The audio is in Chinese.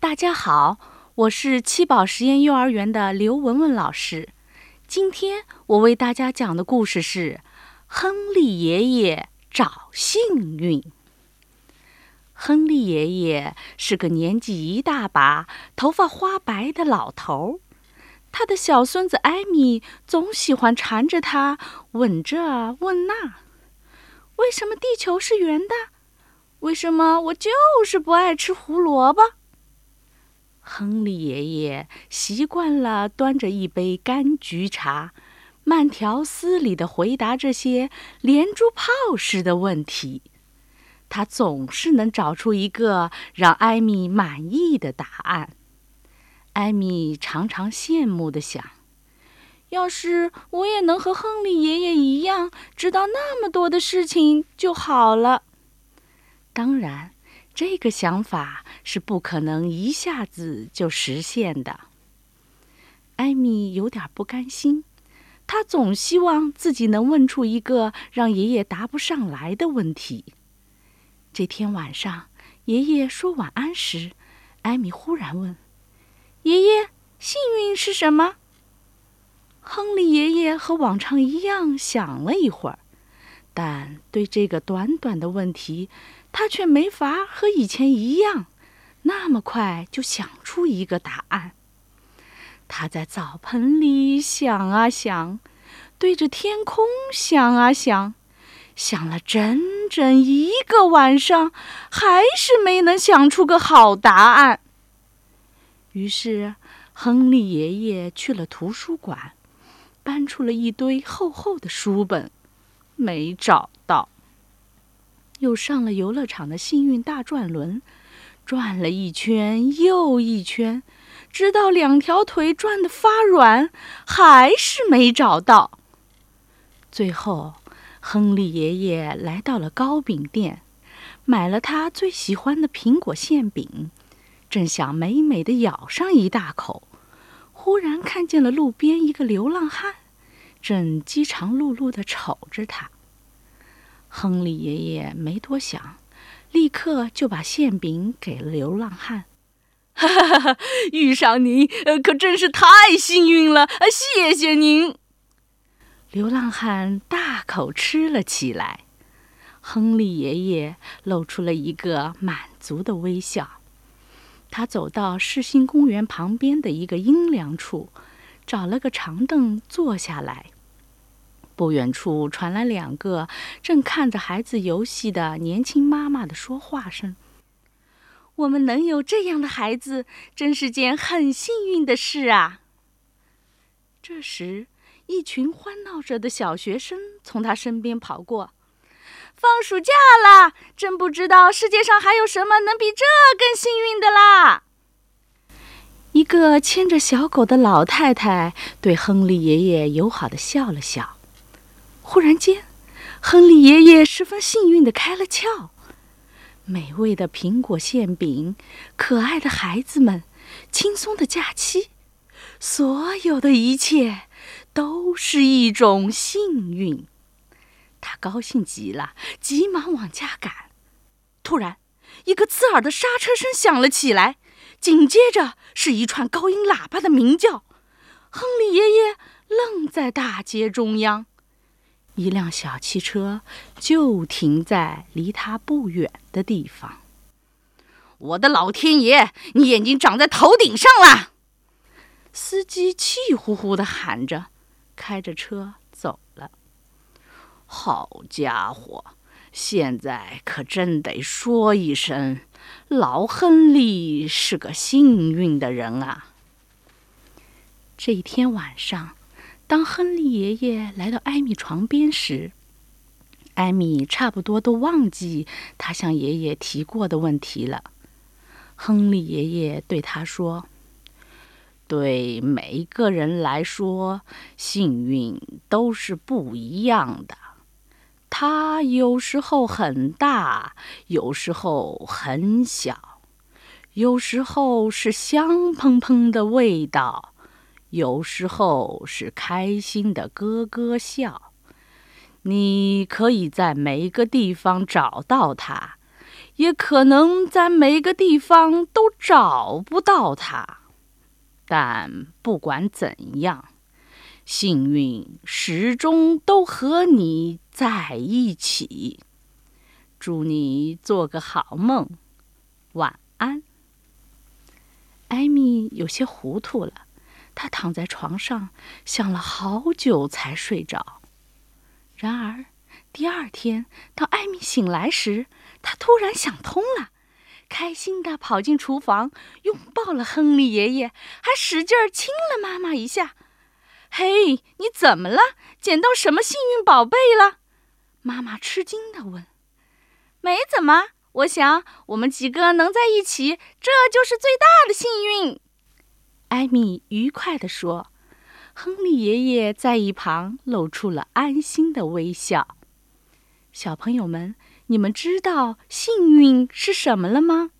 大家好，我是七宝实验幼儿园的刘文文老师。今天我为大家讲的故事是《亨利爷爷找幸运》。亨利爷爷是个年纪一大把、头发花白的老头儿。他的小孙子艾米总喜欢缠着他，问这问那：“为什么地球是圆的？为什么我就是不爱吃胡萝卜？”亨利爷爷习惯了端着一杯柑橘茶，慢条斯理地回答这些连珠炮似的问题。他总是能找出一个让艾米满意的答案。艾米常常羡慕地想：“要是我也能和亨利爷爷一样，知道那么多的事情就好了。”当然，这个想法是不可能一下子就实现的。艾米有点不甘心，她总希望自己能问出一个让爷爷答不上来的问题。这天晚上，爷爷说晚安时，艾米忽然问。爷爷，幸运是什么？亨利爷爷和往常一样想了一会儿，但对这个短短的问题，他却没法和以前一样那么快就想出一个答案。他在澡盆里想啊想，对着天空想啊想，想了整整一个晚上，还是没能想出个好答案。于是，亨利爷爷去了图书馆，搬出了一堆厚厚的书本，没找到。又上了游乐场的幸运大转轮，转了一圈又一圈，直到两条腿转得发软，还是没找到。最后，亨利爷爷来到了糕饼店，买了他最喜欢的苹果馅饼。正想美美的咬上一大口，忽然看见了路边一个流浪汉，正饥肠辘辘地瞅着他。亨利爷爷没多想，立刻就把馅饼给了流浪汉。哈哈哈！遇上您，呃，可真是太幸运了！谢谢您。流浪汉大口吃了起来，亨利爷爷露出了一个满足的微笑。他走到世新公园旁边的一个阴凉处，找了个长凳坐下来。不远处传来两个正看着孩子游戏的年轻妈妈的说话声：“我们能有这样的孩子，真是件很幸运的事啊！”这时，一群欢闹着的小学生从他身边跑过。放暑假了，真不知道世界上还有什么能比这更幸运的啦！一个牵着小狗的老太太对亨利爷爷友好的笑了笑。忽然间，亨利爷爷十分幸运的开了窍：美味的苹果馅饼，可爱的孩子们，轻松的假期，所有的一切，都是一种幸运。他高兴极了，急忙往家赶。突然，一个刺耳的刹车声响了起来，紧接着是一串高音喇叭的鸣叫。亨利爷爷愣在大街中央，一辆小汽车就停在离他不远的地方。我的老天爷，你眼睛长在头顶上了！司机气呼呼地喊着，开着车走了。好家伙，现在可真得说一声，老亨利是个幸运的人啊！这一天晚上，当亨利爷爷来到艾米床边时，艾米差不多都忘记他向爷爷提过的问题了。亨利爷爷对他说：“对每一个人来说，幸运都是不一样的。”它有时候很大，有时候很小，有时候是香喷喷的味道，有时候是开心的咯咯笑。你可以在每个地方找到它，也可能在每个地方都找不到它。但不管怎样，幸运始终都和你在一起。祝你做个好梦，晚安。艾米有些糊涂了，他躺在床上想了好久才睡着。然而，第二天当艾米醒来时，他突然想通了。开心地跑进厨房，拥抱了亨利爷爷，还使劲亲了妈妈一下。嘿，你怎么了？捡到什么幸运宝贝了？妈妈吃惊地问。没怎么，我想我们几个能在一起，这就是最大的幸运。艾米愉快地说。亨利爷爷在一旁露出了安心的微笑。小朋友们。你们知道幸运是什么了吗？